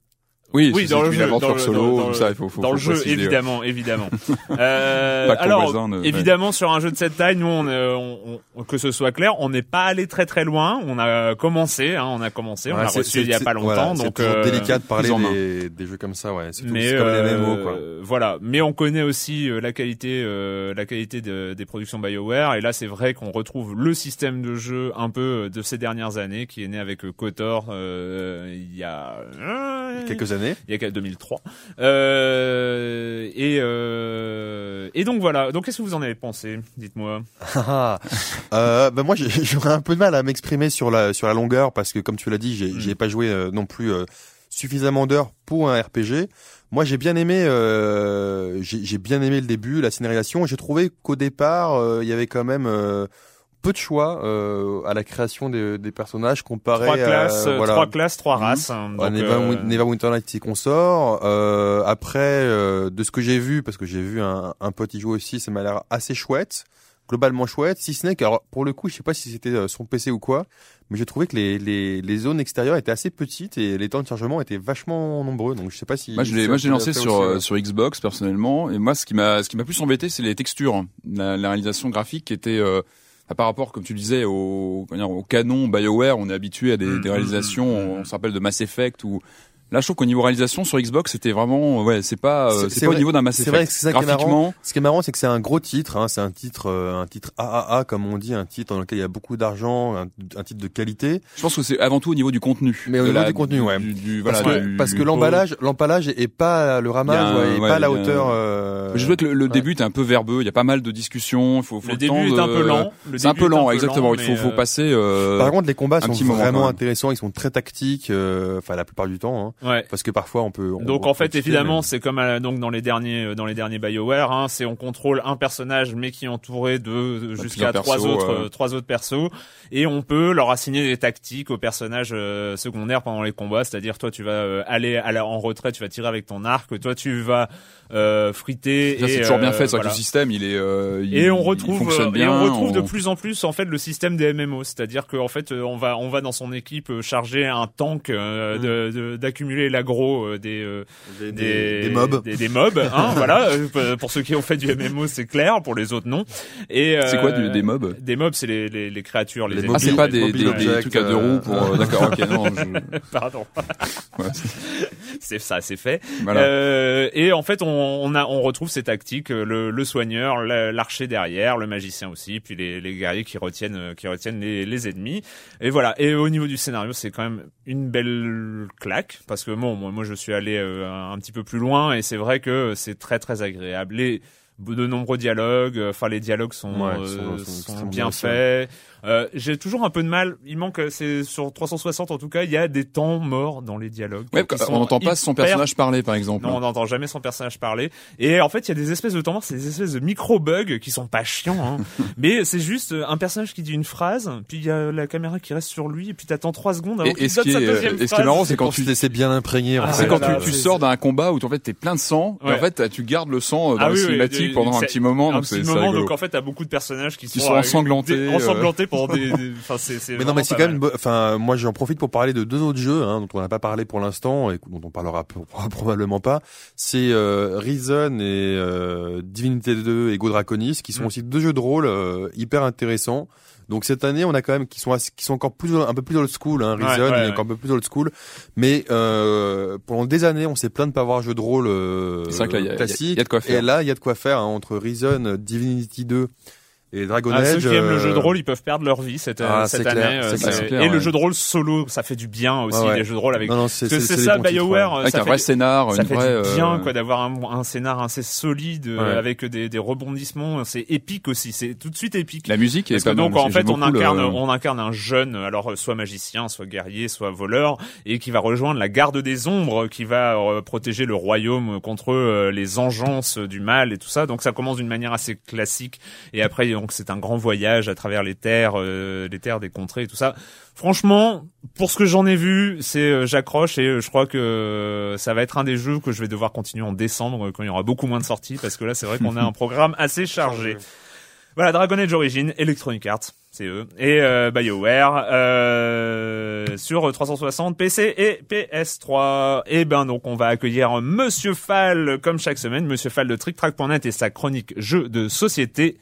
Oui, dans le jeu, dans solo, dans- dans ça, il faut, faut dans faut le jeu, ouais. évidemment, évidemment. [LAUGHS] Euh, alors, euh, évidemment, sur un jeu de cette taille, nous, on, euh, on- on- que ce soit clair, on n'est pas allé très très loin. On a commencé, hein, on a commencé, on Voilà, c'est- reçu il y a pas longtemps, voilà, donc c'est euh, délicat de parler des, des jeux comme ça, ouais. C'est comme les euh, MMO, quoi. voilà. Mais on connaît aussi euh, la qualité, euh, la qualité de- des productions Bioware. Et là, c'est vrai qu'on retrouve le système de jeu un peu de ces dernières années, qui est né avec euh, Kotor euh, il y a euh, Quelques années. Il y a qu'à 2003. Euh, et euh, et donc voilà. Donc qu'est-ce que vous en avez pensé Dites-moi. Ah, [LAUGHS] euh, bah moi [LAUGHS] j'aurais un peu de mal à m'exprimer sur la sur la longueur parce que comme tu l'as dit j'ai Mm. j'ai pas joué euh, non plus euh, suffisamment d'heures pour un RPG. Moi j'ai bien aimé euh, j'ai bien aimé le début la scénarisation. J'ai trouvé qu'au départ euh, il y avait quand même euh, peu de choix euh, à la création des, des personnages comparé Trois à classes, euh, voilà. trois classes, trois Mhm. races. hein. Ouais, Donc, Neva, euh, Neva Winterlight et consort. Euh, après, euh, de ce que j'ai vu, parce que j'ai vu un, un pote y jouer aussi, ça m'a l'air assez chouette, globalement chouette. Si ce n'est que, alors, pour le coup, je sais pas si c'était euh, son PC ou quoi, mais j'ai trouvé que les, les, les zones extérieures étaient assez petites et les temps de chargement étaient vachement nombreux. Donc je sais pas si. Moi, je l'ai, moi, je l'ai vous lancé sur aussi, euh, sur Xbox personnellement, et moi, ce qui m'a, ce qui m'a plus embêté, c'est les textures, la, la réalisation graphique qui était euh, par rapport, comme tu le disais, au, canon Bioware. On est habitué à des, Mm, des mm, réalisations. mm. On, on se rappelle de Mass Effect où Là, je trouve qu'au niveau réalisation sur Xbox, c'était vraiment, ouais, c'est pas, euh, C'est- c'est c'est pas au vrai- niveau d'un Mass c'est Effect. vrai que c'est ça qui est marrant. Graphiquement, Ce qui est marrant, c'est que c'est un gros titre. Hein, c'est un titre, euh, un titre AAA comme on dit, un titre dans lequel il y a beaucoup d'argent, un, un titre de qualité. je pense que c'est avant tout au niveau du contenu. Mais au niveau la- du contenu, ouais. du- du- Parce voilà, que du- parce que l'emballage, l'emballage est pas le ramage, ouais, est ouais, pas à la hauteur. euh, Je trouvais que le, le ouais. début était un peu verbeux. Il y a pas mal de discussions. Il faut, faut Le le début est de- un peu lent. Le C'est un peu est lent, exactement. Il faut, faut euh, passer. euh, Par contre, les combats sont vraiment intéressants. Ils sont très tactiques. euh, Enfin, la plupart du temps. Ouais. parce que parfois, on peut. on- Donc on en fait évidemment mais- c'est comme euh, donc dans les derniers euh, dans les derniers BioWare hein, c'est on contrôle un personnage mais qui est entouré de de jusqu'à trois autres ouais. euh, trois autres persos et on peut leur assigner des tactiques aux personnages euh, secondaires pendant les combats c'est-à-dire toi tu vas euh, aller à la- en retrait tu vas tirer avec ton arc toi tu vas euh, friter ça, c'est toujours bien euh, fait. C'est vrai que voilà. le système, il est. euh, il- Et on retrouve euh, bien. et on retrouve de plus en plus en fait le système des MMO, c'est-à-dire qu'en fait euh, on va on va dans son équipe euh, charger un tank euh, Mm. D'accumuler l'agro euh, des, euh, des, des, des mobs. des, des mobs hein, [LAUGHS] voilà euh, pour ceux qui ont fait du MMO c'est clair pour les autres non et euh, C'est quoi du- des mobs des mobs c'est les, les, les créatures les, Les ennemis. Ah, c'est pas des, des, des trucs à deux roues pour. euh, [LAUGHS] D'accord. Ok. Non. [LAUGHS] je- pardon ouais, c'est ça c'est fait voilà. Euh, et en fait, on, on, a, on retrouve ces tactiques le, le soigneur, la- l'archer derrière, le magicien aussi, puis les, les guerriers qui retiennent, qui retiennent les, les ennemis. Et voilà. Et au niveau du scénario, c'est quand même une belle claque parce que bon, moi, moi je suis allé euh, un, petit peu plus loin et c'est vrai que c'est très très agréable. Les de nombreux dialogues, euh, enfin les dialogues sont, Ouais, euh, sont- sont sont extrêmement bien faits. Euh, J'ai toujours un peu de mal. Il manque, euh, c'est sur 360 en tout cas, il y a des temps morts dans les dialogues. Ouais, on n'entend pas son personnage parler, par exemple. non, on n'entend jamais son personnage parler. Et en fait, il y a des espèces de temps morts, c'est des espèces de micro-bugs qui sont pas chiants, hein. [LAUGHS] mais c'est juste euh, un personnage qui dit une phrase, puis il y a la caméra qui reste sur lui, et puis t'attends trois secondes avant Et- qu'il et ce donne qui sa est- deuxième et ce qui est phrase. marrant, c'est quand tu- laisser bien imprégner. en Ah. C'est quand là, tu, sors d'un combat où en fait t'es plein de sang et en fait tu gardes le sang euh, dans Ah oui, cinématique oui, pendant un petit moment un donc petit moment, donc en fait, t'as beaucoup de personnages qui, sont, ensanglantés, des, enfin, c'est, Mais non, mais c'est quand même. Enfin, moi, j'en profite pour parler de deux autres jeux hein, dont on n'a pas parlé pour l'instant et dont on parlera [LAUGHS] probablement pas. C'est euh, Reason et euh, Divinity 2 et Go Draconis, qui sont Mm. aussi deux jeux de rôle euh, hyper intéressants. Donc cette année, on a quand même qui sont qui sont encore plus un peu plus old school. Hein, Ouais, Reason, ouais, ouais. encore un peu plus old school. Mais euh, pendant des années, on s'est plaint de pas avoir un jeu de rôle euh, y a- classique. il y a de quoi faire. Et là, il y a de quoi faire hein, entre Reason, Divinity 2 et Dragon Ah, Age. ceux qui aiment le euh, jeu de rôle, ils peuvent perdre leur vie cette, Ah, cette année. clair, euh, c'est clair. c'est- C'est clair, et le jeu de rôle solo, ça fait du bien aussi, ouais. les jeux de rôle avec. Non, non, c'est ça, BioWare, ouais. Avec ça un fait vrai scénar, ça une fait vraie du bien euh, quoi d'avoir un, un scénar assez solide euh, Ouais. avec des, des rebondissements c'est épique aussi c'est tout de suite épique la musique est parce que donc en fait on le- incarne on incarne un jeune alors soit magicien soit guerrier soit voleur et qui va rejoindre la garde des ombres qui va protéger le royaume contre les engences du mal et tout ça donc ça commence d'une manière assez classique et après donc c'est un grand voyage à travers les terres euh, les terres des contrées et tout ça franchement pour ce que j'en ai vu c'est euh, j'accroche et euh, je crois que ça va être un des jeux que je vais devoir continuer en décembre quand il y aura beaucoup moins de sorties parce que là c'est vrai qu'on a un [LAUGHS] programme assez chargé voilà, Dragon Age Origin, Electronic Arts, c'est eux, et euh, BioWare euh, sur 360 PC et PS3. Et ben donc on va accueillir Monsieur Fall comme chaque semaine, Monsieur Fall de TrickTrack.net et sa chronique jeux de société.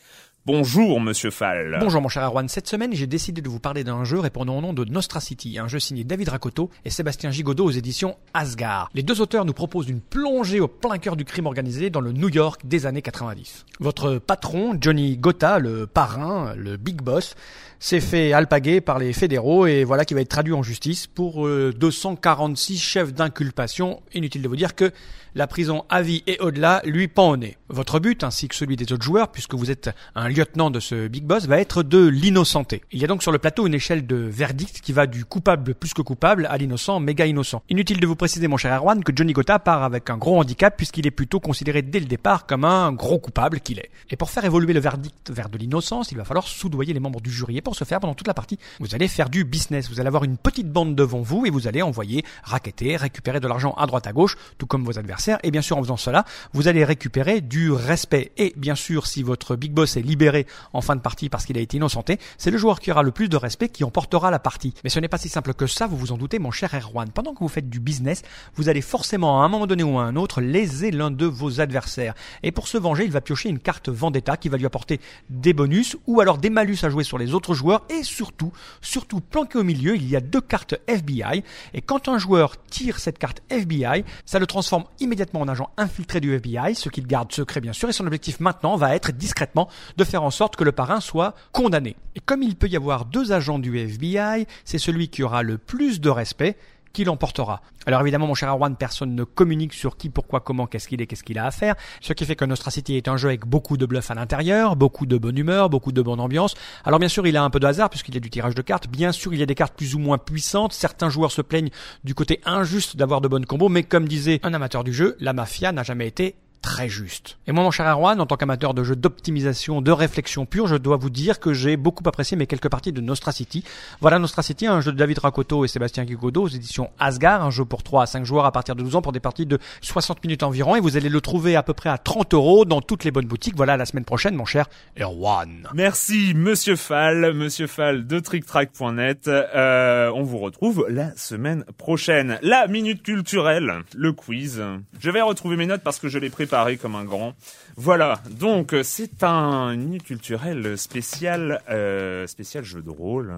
Bonjour Monsieur Fall. Bonjour mon cher Erwan, cette semaine j'ai décidé de vous parler d'un jeu répondant au nom de Nostra City, un jeu signé David Rakoto et Sébastien Gigodot aux éditions Asgard. Les deux auteurs nous proposent une plongée au plein cœur du crime organisé dans le New York des années 90. Votre patron, Johnny Gotha, le parrain, le big boss, s'est fait alpaguer par les fédéraux et voilà qui va être traduit en justice pour euh, 246 chefs d'inculpation. Inutile de vous dire que la prison à vie et au-delà lui pend au nez. Votre but, ainsi que celui des autres joueurs, puisque vous êtes un lieutenant de ce big boss, va être de l'innocenté. Il y a donc sur le plateau une échelle de verdict qui va du coupable plus que coupable à l'innocent méga innocent. Inutile de vous préciser, mon cher Erwan, que Johnny Gotha part avec un gros handicap puisqu'il est plutôt considéré dès le départ comme un gros coupable qu'il est. Et pour faire évoluer le verdict vers de l'innocence, il va falloir soudoyer les membres du jury. Et pour ce faire, pendant toute la partie, vous allez faire du business. Vous allez avoir une petite bande devant vous et vous allez envoyer, raqueter, récupérer de l'argent à droite à gauche, tout comme vos adversaires. Et bien sûr, en faisant cela, vous allez récupérer du respect. Et bien sûr, si votre big boss est libéré en fin de partie parce qu'il a été innocenté, c'est le joueur qui aura le plus de respect qui emportera la partie. Mais ce n'est pas si simple que ça, vous vous en doutez mon cher Erwan. Pendant que vous faites du business, vous allez forcément à un moment donné ou à un autre léser l'un de vos adversaires. Et pour se venger, il va piocher une carte Vendetta qui va lui apporter des bonus ou alors des malus à jouer sur les autres joueurs et surtout, surtout planqué au milieu, il y a deux cartes FBI et quand un joueur tire cette carte FBI, ça le transforme immédiatement en agent infiltré du FBI, ce qu'il garde secret bien sûr et son objectif maintenant va être discrètement de faire en sorte que le parrain soit condamné. Et comme il peut y avoir deux agents du FBI, c'est celui qui aura le plus de respect qui l'emportera. Alors évidemment, mon cher Arwan, personne ne communique sur qui, pourquoi, comment, qu'est-ce qu'il est, qu'est-ce qu'il a à faire. Ce qui fait que Nostra City est un jeu avec beaucoup de bluff à l'intérieur, beaucoup de bonne humeur, beaucoup de bonne ambiance. Alors bien sûr, il a un peu de hasard puisqu'il y a du tirage de cartes. Bien sûr, il y a des cartes plus ou moins puissantes. Certains joueurs se plaignent du côté injuste d'avoir de bonnes combos, mais comme disait un amateur du jeu, la mafia n'a jamais été très juste. Et moi, mon cher Erwan, en tant qu'amateur de jeux d'optimisation, de réflexion pure, je dois vous dire que j'ai beaucoup apprécié mes quelques parties de Nostra City. Voilà Nostra City, un jeu de David Rakoto et Sébastien Guigodo aux éditions Asgard, un jeu pour 3 à 5 joueurs à partir de 12 ans pour des parties de 60 minutes environ, et vous allez le trouver à peu près à 30 euros dans toutes les bonnes boutiques. Voilà la semaine prochaine, mon cher Erwan. Merci, Monsieur Fall, Monsieur Fall de TrickTrack.net. Euh, on vous retrouve la semaine prochaine. La minute culturelle, le quiz. Je vais retrouver mes notes parce que je l'ai préparé comme un grand. Voilà, donc c'est un minute culturelle spécial, euh, spécial jeu de rôle.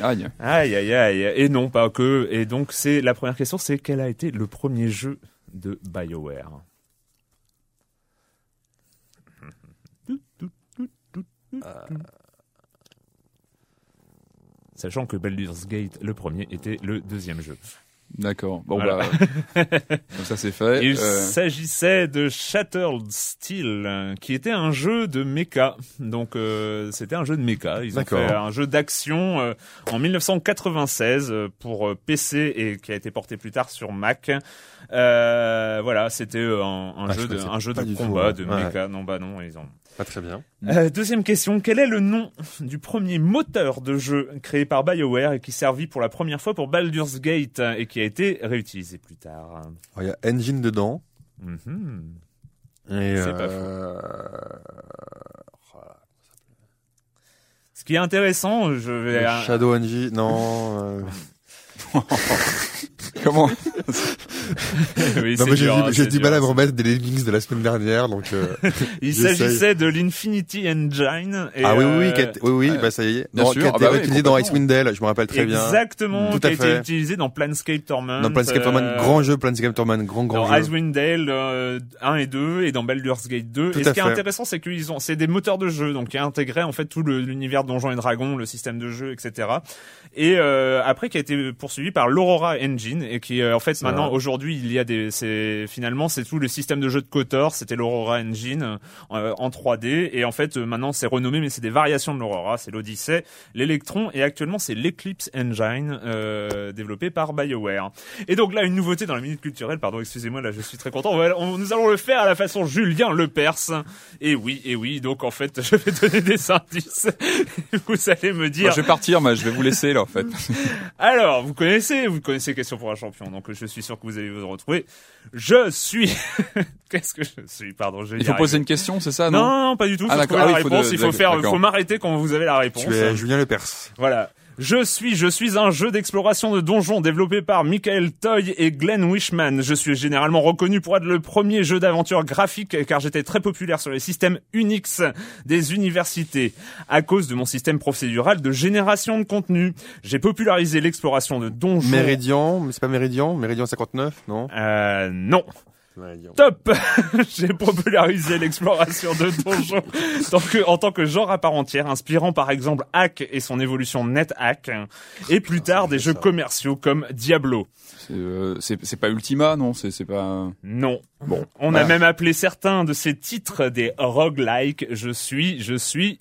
Aïe. Aïe, aïe, aïe. Et non, pas que. Et donc, c'est la première question, c'est quel a été le premier jeu de BioWare? Sachant que Baldur's Gate, le premier, était le deuxième jeu. D'accord. Bon Voilà. bah [LAUGHS] comme ça c'est fait. Il Euh, s'agissait de Shattered Steel, qui était un jeu de mecha. Donc euh, c'était un jeu de mecha. Ils ont fait un jeu d'action euh, en 1996 euh, pour euh, PC et qui a été porté plus tard sur Mac. Euh, voilà, c'était un, un Ah, je jeu de, un jeu de combat, ouais. de Ouais. mecha. Non, bah non, ils ont. Pas très bien. Euh, deuxième question, quel est le nom du premier moteur de jeu créé par BioWare et qui servit pour la première fois pour Baldur's Gate euh, et qui a été réutilisé plus tard? Alors, Il y a Engine dedans. Mhm. Et C'est pas euh... Ce qui est intéressant, je vais... le Shadow Engine, non. [LAUGHS] euh, [LAUGHS] Comment Oui, non c'est mais j'ai dur, du- hein, j'ai c'est du mal à me remettre des Lemmings de la semaine dernière, donc. euh, [LAUGHS] Il s'agissait de l'Infinity Engine. Et ah oui, oui, euh, oui, a été- oui, bah ça y est. bien Non, sûr, qui a ah été bah utilisé dans. Icewind Dale, je me rappelle très bien. Exactement, Tout qui a été utilisé dans Planescape Torment. Dans Planescape Torment, euh, grand jeu, Planescape Torment, grand grand dans jeu. Icewind Dale euh, 1 et 2 et dans Baldur's Gate 2 Tout et ce qui est intéressant c'est qu'ils ont c'est des moteurs de jeu donc qui intégraient en fait tout le- l'univers Donjons et Dragons le système de jeu etc et euh, après qui a été poursuivi par l'Aurora Engine et qui euh, en fait maintenant aujourd'hui il y a des c'est finalement c'est tout le système de jeu de Kotor c'était l'Aurora Engine euh, en 3D et en fait euh, maintenant c'est renommé mais c'est des variations de l'Aurora c'est l'Odyssey l'Electron et actuellement c'est l'Eclipse Engine euh, développé par BioWare et donc là, une nouveauté dans la minute culturelle, pardon, excusez-moi, là, je suis très content. On va- on- nous allons le faire à la façon Julien Lepers. Et oui, et oui, donc en fait, [LAUGHS] je vais donner des indices. [LAUGHS] vous allez me Moi, dire. Je vais partir, mais je vais vous laisser là en fait. [LAUGHS] Alors, vous connaissez, vous connaissez Question pour un champion, donc je suis sûr que vous allez vous retrouver. Je suis. [LAUGHS] Qu'est-ce que je suis? Pardon, je vais Il faut arriver. poser une question, c'est ça Non, non non, non, pas du tout. Ah, faut Ah la oui, faut réponse. de- il faut faire, d'accord. faut m'arrêter quand vous avez la réponse. Tu es Julien Lepers. Voilà. Je suis, je suis un jeu d'exploration de donjons développé par Michael Toy et Glenn Wishman. Je suis généralement reconnu pour être le premier jeu d'aventure graphique car j'étais très populaire sur les systèmes Unix des universités à cause de mon système procédural de génération de contenu. J'ai popularisé l'exploration de donjons. Méridian, mais c'est pas Méridian, Méridian 59, non? Euh, non. Top [LAUGHS] J'ai popularisé l'exploration de donjons en tant que genre à part entière, inspirant par exemple Hack et son évolution NetHack, et plus tard des jeux commerciaux comme Diablo. C'est euh, pas Ultima, non C'est pas. Non. Bon. On a Voilà. même appelé certains de ces titres des roguelike. Je suis, je suis...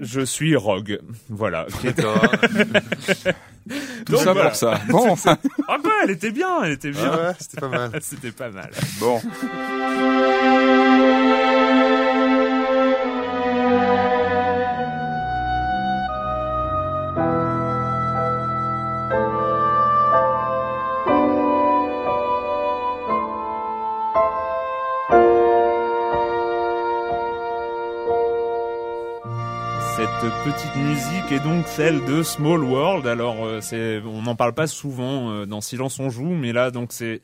Je suis rogue. Voilà. [LAUGHS] Tout Donc ça voilà. pour ça. [LAUGHS] Bon, Ah ouais, elle était bien, elle était bien. Ah ouais, c'était pas mal. [LAUGHS] C'était pas mal. bon. Musique est donc celle de Small World. Alors, euh, on n'en parle pas souvent euh, dans Silence on joue, mais là, donc c'est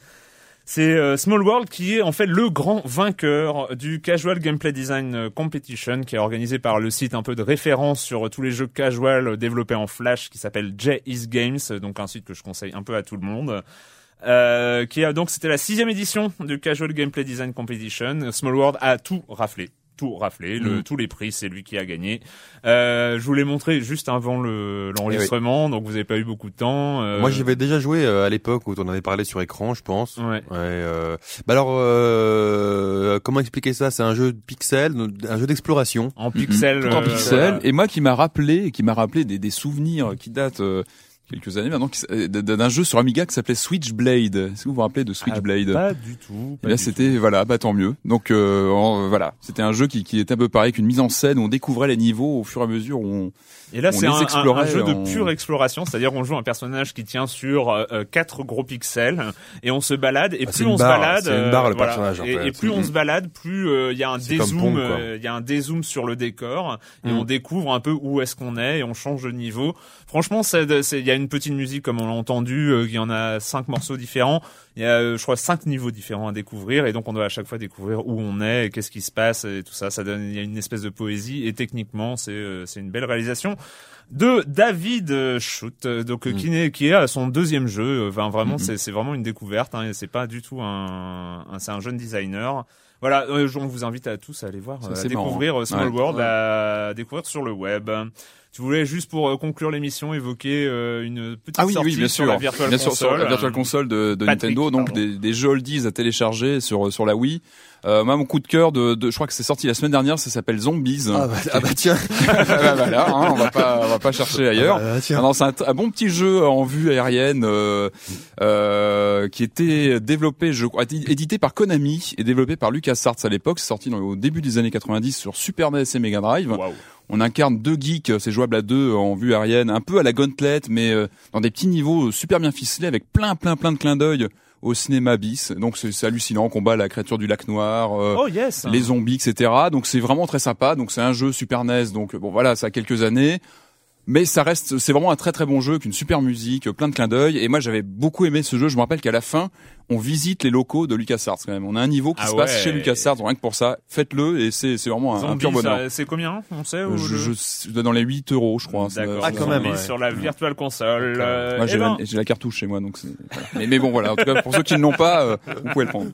euh, Small World qui est en fait le grand vainqueur du Casual Gameplay Design euh, Competition qui est organisé par le site un peu de référence sur tous les jeux casual développés en Flash qui s'appelle J Games, donc un site que je conseille un peu à tout le monde. Qui a donc c'était la sixième édition du Casual Gameplay Design Competition. Small World a tout raflé tout raflé, le, Mm. tous les prix, c'est lui qui a gagné. Euh, je vous l'ai montré juste avant le l'enregistrement, donc vous avez pas eu beaucoup de temps. Euh, Moi, j'avais déjà joué euh, à l'époque où on en avait parlé sur écran, je pense. Ouais. Ouais, euh... bah alors, euh... comment expliquer ça? C'est un jeu de pixels, un jeu d'exploration. En pixel. Tout en euh, pixel. voilà. Et moi qui m'a rappelé, qui m'a rappelé des, des souvenirs qui datent euh, quelques années maintenant, euh, d'un jeu sur Amiga qui s'appelait Switchblade. Est-ce que vous vous rappelez de Switchblade? Ah, Pas du tout. Et pas là, c'était voilà, bah tant mieux. Donc euh, voilà, c'était un jeu qui, qui était un peu pareil qu'une mise en scène où on découvrait les niveaux au fur et à mesure où on, Et là, c'est un, un- un explorait jeu de pure exploration, c'est-à-dire on joue un personnage qui tient sur euh, euh, quatre gros pixels et on se balade et Ah, plus on barre, se balade, une euh, barre, le voilà. personnage, en et, fait. et plus on se balade, plus euh, il y a un dézoom, il y a un dézoom sur le décor et on découvre un peu où est-ce qu'on est et on change de niveau. Franchement, il y a une petite musique comme on l'a entendu, il y en a cinq morceaux différents. Il y a, euh, je crois, cinq niveaux différents à découvrir et donc on doit à chaque fois découvrir où on est, et qu'est-ce qui se passe et tout ça. Ça donne, il y a une espèce de poésie et techniquement, c'est euh, c'est une belle réalisation de David euh, euh, donc Mm. qui, est, qui est à son deuxième jeu. Enfin, vraiment, Mhm. c'est c'est vraiment une découverte. Hein, c'est pas du tout un, un- c'est un jeune designer. Voilà, euh, on vous invite à tous à aller voir, euh, à découvrir marrant. Small Ouais. World, à découvrir sur le web. Tu voulais juste pour euh, conclure l'émission évoquer euh, une petite ah oui sortie oui bien sur sûr la Virtual bien sûr Console. sur la Virtual Console de, de Patrick, Nintendo donc pardon. des, des jeux oldies à télécharger sur sur la Wii euh, moi mon coup de cœur de, de je crois que c'est sorti la semaine dernière ça s'appelle Zombies Ah bah, ah bah, tiens. [LAUGHS] Ah bah voilà hein, on va pas on va pas chercher ailleurs Ah bah, tiens. Ah non, c'est un, un bon petit jeu en vue aérienne euh, euh, qui était développé, je crois, édité par Konami et développé par LucasArts à l'époque. C'est sorti dans- au début des années 90 sur Super NES et Mega Drive. Waouh. On incarne deux geeks, c'est jouable à deux en vue aérienne, un peu à la Gauntlet, mais euh, dans des petits niveaux super bien ficelés avec plein plein plein de clins d'œil au cinéma bis. Donc c'est c'est hallucinant, on combat la créature du lac noir. euh, Oh yes. les zombies, etc. Donc c'est vraiment très sympa. Donc c'est un jeu Super NES. Donc bon voilà, ça a quelques années. Mais ça reste, c'est vraiment un très très bon jeu, avec une super musique, plein de clins d'œil. Et moi j'avais beaucoup aimé ce jeu. Je me rappelle qu'à la fin, on visite les locaux de LucasArts quand même. On a un niveau qui Ah se passe chez LucasArts. Rien que pour ça, faites-le et c'est c'est vraiment un, pur bonheur. c'est combien On sait Euh, je, le- je, dans les 8 euros, je crois. ça- D'accord. Ah, quand même, ouais. sur la Virtual Console. euh, Moi eh j'ai ben, la, j'ai la cartouche chez moi, donc voilà. Mais, mais bon voilà. En tout cas, pour ceux qui ne l'ont pas, euh, vous pouvez le prendre.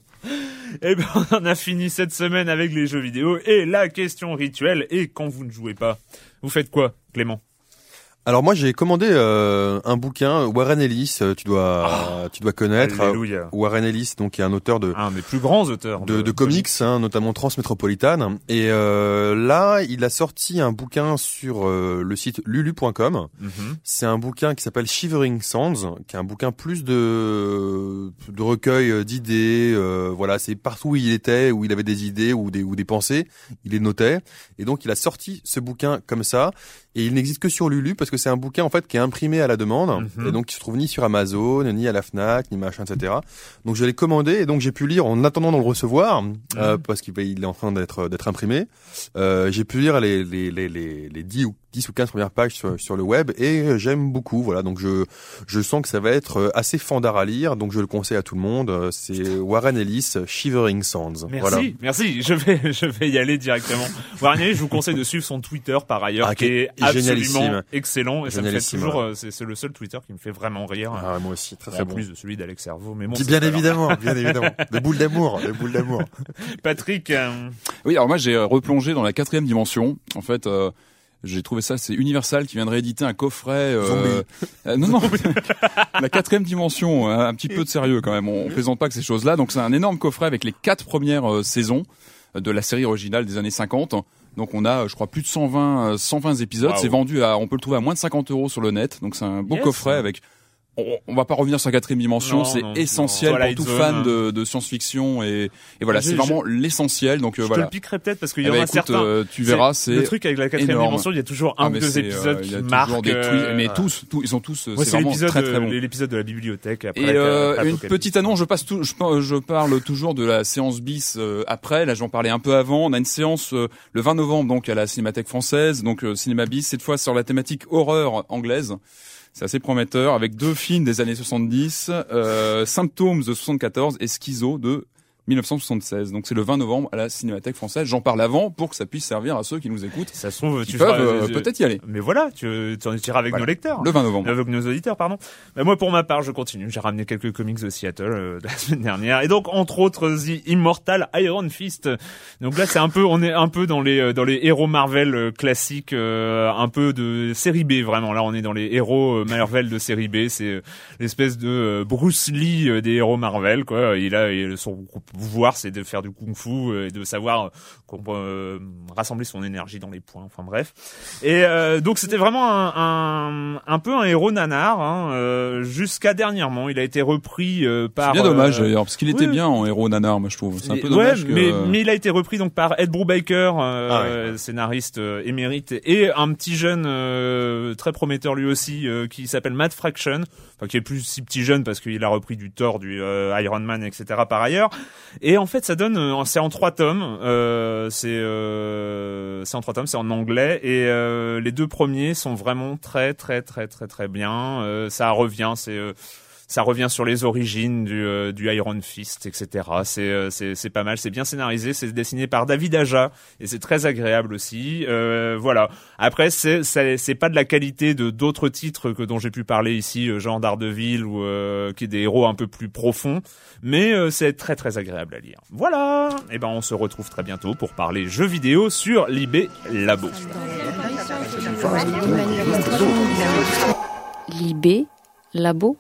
Eh ben, on en a fini cette semaine avec les jeux vidéo et la question rituelle. Et quand vous ne jouez pas, vous faites quoi, Clément? Alors moi, j'ai commandé euh, un bouquin Warren Ellis. euh, Tu dois, tu dois connaître. Alléluia. Warren Ellis, donc qui est un auteur de Un des plus grands auteurs de, de comics, hein, notamment Transmétropolitane. Et euh, là, il a sorti un bouquin sur euh, le site lulu.com. Mhm. C'est un bouquin qui s'appelle Shivering Sands, qui est un bouquin plus de de recueil euh, d'idées. euh, voilà, c'est partout où il était, où il avait des idées ou des ou des pensées, il les notait. Et donc, il a sorti ce bouquin comme ça. Et il n'existe que sur Lulu parce que c'est un bouquin en fait qui est imprimé à la demande Mhm. et donc qui se trouve ni sur Amazon, ni à la Fnac, ni machin, etc. Donc je l'ai commandé et donc j'ai pu lire en attendant de le recevoir euh, parce qu'il est en train d'être d'être imprimé. Euh, j'ai pu lire les les les les, les 10 ou 10 ou 15 premières pages sur, sur le web et euh, j'aime beaucoup. Voilà, donc je je sens que ça va être euh, assez fandard à lire, donc je le conseille à tout le monde. Euh, C'est Warren Ellis, Shivering Sands. Merci, Voilà. merci. Je vais, [LAUGHS] je vais y aller directement. Warren Ellis, je vous conseille de suivre son Twitter par ailleurs, Ah, qui est absolument génialissime. excellent. Et ça me fait toujours, ouais. c'est c'est le seul Twitter qui me fait vraiment rire. Ah, moi aussi, très en très bon. plus de celui d'Alex Servo. Mais bon, Bien évidemment, bien [LAUGHS] évidemment. Des boules d'amour, des boules d'amour. Patrick, euh, Oui, alors moi j'ai replongé dans la quatrième dimension. En fait, euh, j'ai trouvé ça, c'est Universal qui vient de rééditer un coffret. Euh, euh, non, non, [LAUGHS] la quatrième dimension, hein, un petit peu de sérieux quand même. On, on plaisante pas que ces choses-là. Donc c'est un énorme coffret avec les quatre premières euh, saisons de la série originale des années 50. Donc on a, je crois, plus de 120, euh, 120 épisodes. C'est vendu à, on peut le trouver à moins de 50 euros sur le net. Donc c'est un beau Yes. coffret avec on, on va pas revenir sur la quatrième dimension, c'est essentiel non. pour Twilight tout Zone. fan de, de science-fiction et, et voilà, c'est vraiment l'essentiel. Donc euh, Je te voilà. le piquerai peut-être parce qu'il y Eh en ben, a écoute, certains. euh, tu verras, C'est- le truc avec la quatrième énorme. dimension. Il y a toujours Ah, un ou deux euh, épisodes qui marquent. des euh, mais tous, tous, ils sont tous, Moi, c'est l'épisode, très très bon. l'épisode de la bibliothèque. Après Et euh, après une petite annonce, je passe tout, je, je parle toujours de la séance bis euh, après. Là, j'en parlais un peu avant. On a une séance euh, le 20 novembre donc à la Cinémathèque française, donc euh, cinéma bis cette fois sur la thématique horreur anglaise. C'est assez prometteur avec deux films des années 70, euh, Symptomes de 74 et Schizo de 1976. Donc c'est le 20 novembre à la Cinémathèque française. J'en parle avant pour que ça puisse servir à ceux qui nous écoutent, Ça se trouve, tu euh, peut-être y aller. Mais voilà, tu, tu en iras avec Voilà. nos lecteurs. Le 20 novembre. Avec nos auditeurs, pardon. Bah, moi, pour ma part, je continue. J'ai ramené quelques comics de Seattle euh, de la [LAUGHS] semaine dernière, et donc entre autres The Immortal Iron Fist. Donc là, c'est un peu, on est un peu dans les euh, dans les héros Marvel euh, classiques, euh, un peu de série B vraiment. Là, on est dans les héros euh, Marvel de série B. C'est l'espèce de Bruce Lee des héros Marvel, quoi. Il a et son pouvoir, c'est de faire du kung-fu euh, et de savoir euh, qu'on peut, euh, rassembler son énergie dans les points. Enfin bref. Et euh, donc c'était vraiment un, un, un peu un héros nanar hein, euh, jusqu'à dernièrement. Il a été repris euh, par. C'est bien dommage euh, d'ailleurs, parce qu'il était oui. bien en héros nanar, moi je trouve. C'est un peu ouais, dommage que. mais, mais il a été repris donc par Ed Brubaker, euh, Ah ouais. scénariste euh, émérite, et un petit jeune euh, très prometteur lui aussi, euh, qui s'appelle Matt Fraction, enfin qui est plus si petit jeune parce qu'il a repris du Thor, du euh, Iron Man, etc. par ailleurs. Et en fait, ça donne, euh, c'est en trois tomes, euh, c'est euh, c'est en trois tomes, c'est en anglais, et euh, les deux premiers sont vraiment très très très très très bien. Euh, ça revient, c'est ça revient sur les origines du, euh, du Iron Fist, etc. C'est euh, c'est c'est pas mal, c'est bien scénarisé, c'est dessiné par David Aja et c'est très agréable aussi. Euh, voilà. Après, c'est c'est pas de la qualité de d'autres titres que dont j'ai pu parler ici, genre Daredevil ou qui est des héros un peu plus profonds, mais c'est très très agréable à lire. Voilà. Et ben on se retrouve très bientôt pour parler jeux vidéo sur l'IB Labo. Libé, labo,